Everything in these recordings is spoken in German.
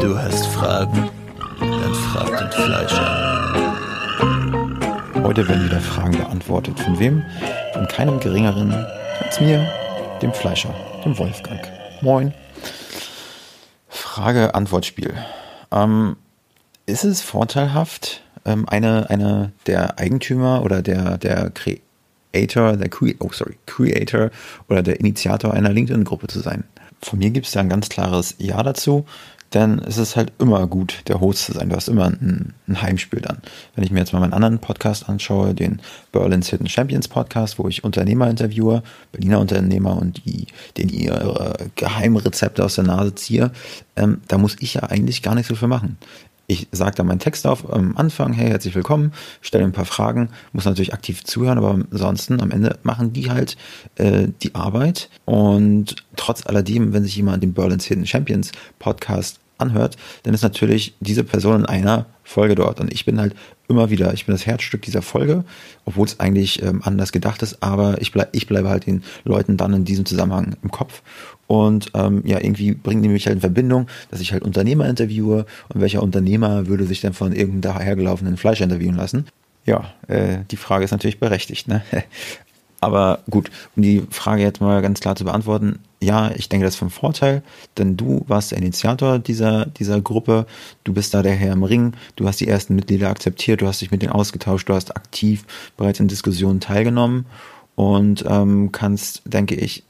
Du hast Fragen? Dann frag den Fleischer. Heute werden wieder Fragen beantwortet. Von wem? Von keinem geringeren als mir, dem Fleischer, dem Wolfgang. Moin. Frage-Antwort-Spiel. Ähm, ist es vorteilhaft, ähm, eine, eine der Eigentümer oder der, der Creator, der Cre oh, sorry, Creator oder der Initiator einer LinkedIn-Gruppe zu sein? Von mir gibt es da ein ganz klares Ja dazu, denn es ist halt immer gut, der Host zu sein. Du hast immer ein, ein, Heimspiel dann. Wenn ich mir jetzt mal meinen anderen Podcast anschaue, den Berlin's Hidden Champions Podcast, wo ich Unternehmer interviewe, Berliner Unternehmer und die, denen ihre Geheimrezepte aus der Nase ziehe, ähm, da muss ich ja eigentlich gar nichts so viel machen. Ich sage dann meinen Text auf am Anfang, hey, herzlich willkommen, stelle ein paar Fragen, muss natürlich aktiv zuhören, aber ansonsten am Ende machen die halt äh, die Arbeit. Und trotz alledem, wenn sich jemand den Berlin's Hidden Champions Podcast anhört, dann ist natürlich diese Person in einer Folge dort. Und ich bin halt immer wieder, ich bin das Herzstück dieser Folge, obwohl es eigentlich ähm, anders gedacht ist, aber ich, bleib, ich bleibe halt den Leuten dann in diesem Zusammenhang im Kopf. Und ähm, ja, irgendwie bringen die mich halt in Verbindung, dass ich halt Unternehmer interviewe und welcher Unternehmer würde sich denn von irgendeinem dahergelaufenen Fleisch interviewen lassen. Ja, äh, die Frage ist natürlich berechtigt. Ne? Aber gut, um die Frage jetzt mal ganz klar zu beantworten, ja, ich denke, das ist vom Vorteil, denn du warst der Initiator dieser, dieser Gruppe, du bist da der Herr im Ring, du hast die ersten Mitglieder akzeptiert, du hast dich mit denen ausgetauscht, du hast aktiv bereits in Diskussionen teilgenommen und ähm, kannst, denke ich,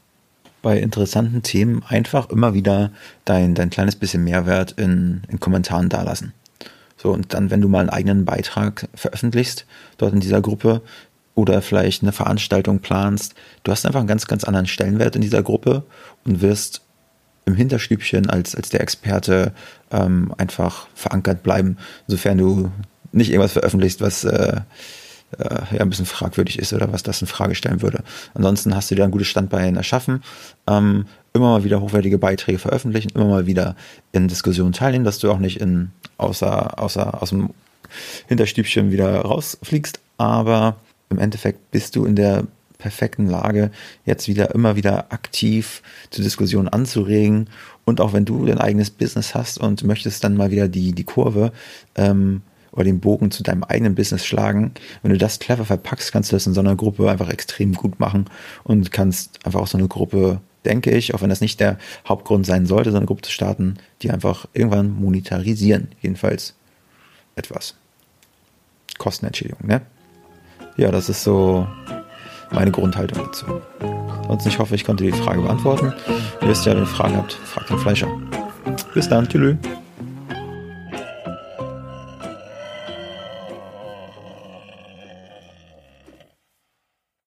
bei interessanten Themen einfach immer wieder dein, dein kleines bisschen Mehrwert in, in Kommentaren dalassen. So, und dann, wenn du mal einen eigenen Beitrag veröffentlichst, dort in dieser Gruppe, oder vielleicht eine Veranstaltung planst, du hast einfach einen ganz, ganz anderen Stellenwert in dieser Gruppe und wirst im Hinterstübchen als, als der Experte ähm, einfach verankert bleiben, sofern du nicht irgendwas veröffentlichst, was äh, äh, ja ein bisschen fragwürdig ist oder was das in Frage stellen würde. Ansonsten hast du dir ein gutes Standbein erschaffen, ähm, immer mal wieder hochwertige Beiträge veröffentlichen, immer mal wieder in Diskussionen teilnehmen, dass du auch nicht in außer, außer aus dem Hinterstübchen wieder rausfliegst, aber im Endeffekt bist du in der perfekten Lage, jetzt wieder immer wieder aktiv zur Diskussion anzuregen. Und auch wenn du dein eigenes Business hast und möchtest dann mal wieder die, die Kurve ähm, oder den Bogen zu deinem eigenen Business schlagen, wenn du das clever verpackst, kannst du das in so einer Gruppe einfach extrem gut machen und kannst einfach auch so eine Gruppe, denke ich, auch wenn das nicht der Hauptgrund sein sollte, so eine Gruppe zu starten, die einfach irgendwann monetarisieren. Jedenfalls etwas. Kostenentschädigung, ne? Ja, das ist so meine Grundhaltung dazu. Ansonsten, ich hoffe, ich konnte die Frage beantworten. Ihr wisst ja, wenn ihr Fragen habt, fragt den Fleischer. Bis dann, tschüss.